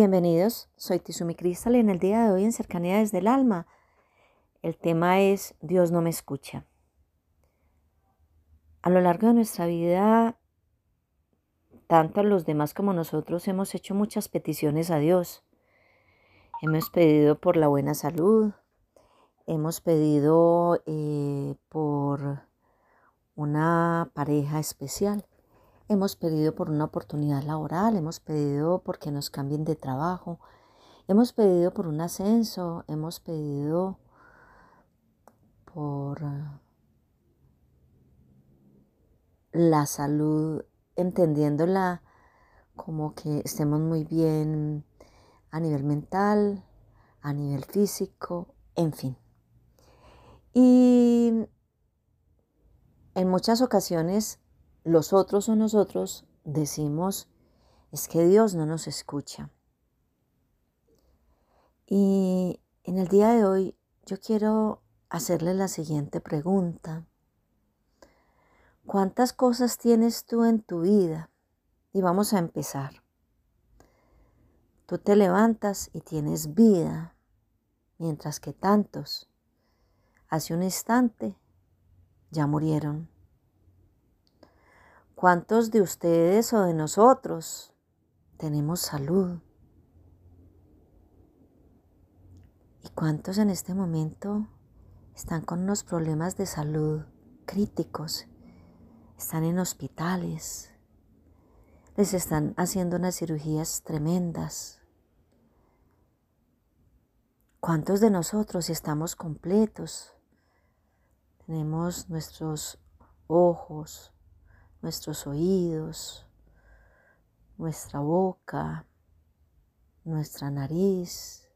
Bienvenidos, soy Tizumi Cristal y en el día de hoy en Cercanía desde el Alma el tema es Dios no me escucha. A lo largo de nuestra vida, tanto los demás como nosotros hemos hecho muchas peticiones a Dios. Hemos pedido por la buena salud, hemos pedido eh, por una pareja especial. Hemos pedido por una oportunidad laboral, hemos pedido porque nos cambien de trabajo, hemos pedido por un ascenso, hemos pedido por la salud, entendiéndola como que estemos muy bien a nivel mental, a nivel físico, en fin. Y en muchas ocasiones los otros o nosotros decimos, es que Dios no nos escucha. Y en el día de hoy yo quiero hacerle la siguiente pregunta. ¿Cuántas cosas tienes tú en tu vida? Y vamos a empezar. Tú te levantas y tienes vida, mientras que tantos, hace un instante, ya murieron. ¿Cuántos de ustedes o de nosotros tenemos salud? ¿Y cuántos en este momento están con unos problemas de salud críticos? Están en hospitales, les están haciendo unas cirugías tremendas. ¿Cuántos de nosotros estamos completos? Tenemos nuestros ojos, nuestros oídos, nuestra boca, nuestra nariz.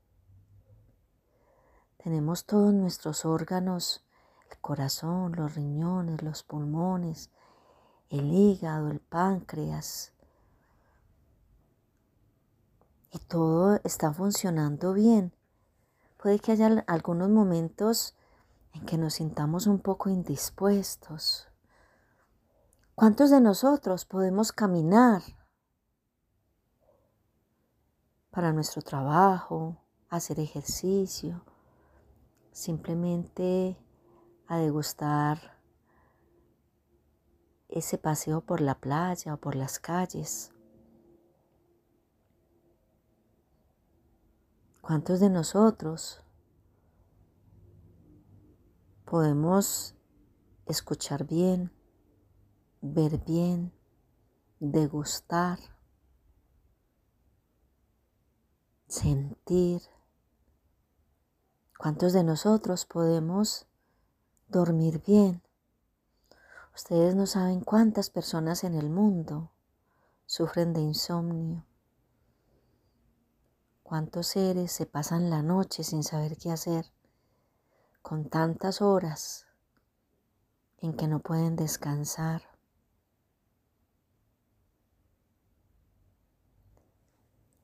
Tenemos todos nuestros órganos, el corazón, los riñones, los pulmones, el hígado, el páncreas. Y todo está funcionando bien. Puede que haya algunos momentos en que nos sintamos un poco indispuestos ¿Cuántos de nosotros podemos caminar para nuestro trabajo, hacer ejercicio, simplemente a degustar ese paseo por la playa o por las calles? ¿Cuántos de nosotros podemos escuchar bien? Ver bien, degustar, sentir. ¿Cuántos de nosotros podemos dormir bien? Ustedes no saben cuántas personas en el mundo sufren de insomnio. ¿Cuántos seres se pasan la noche sin saber qué hacer? Con tantas horas en que no pueden descansar.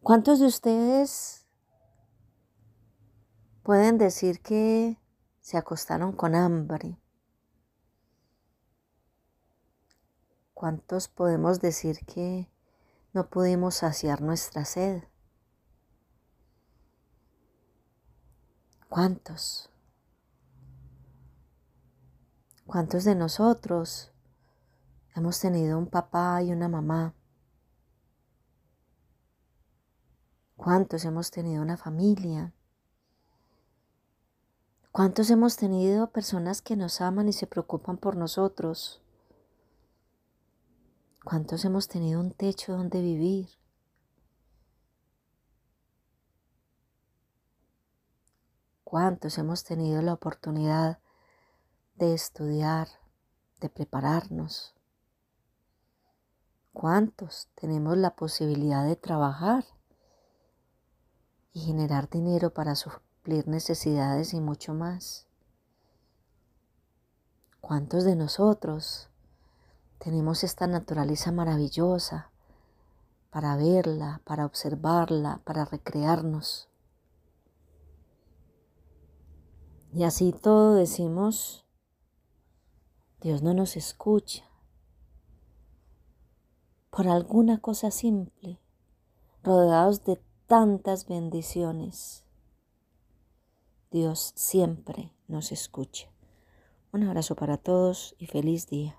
¿Cuántos de ustedes pueden decir que se acostaron con hambre? ¿Cuántos podemos decir que no pudimos saciar nuestra sed? ¿Cuántos? ¿Cuántos de nosotros hemos tenido un papá y una mamá ¿Cuántos hemos tenido una familia? ¿Cuántos hemos tenido personas que nos aman y se preocupan por nosotros? ¿Cuántos hemos tenido un techo donde vivir? ¿Cuántos hemos tenido la oportunidad de estudiar, de prepararnos? ¿Cuántos tenemos la posibilidad de trabajar? Y generar dinero para suplir necesidades y mucho más. ¿Cuántos de nosotros tenemos esta naturaleza maravillosa para verla, para observarla, para recrearnos? Y así todo decimos, Dios no nos escucha por alguna cosa simple, rodeados de tantas bendiciones. Dios siempre nos escucha. Un abrazo para todos y feliz día.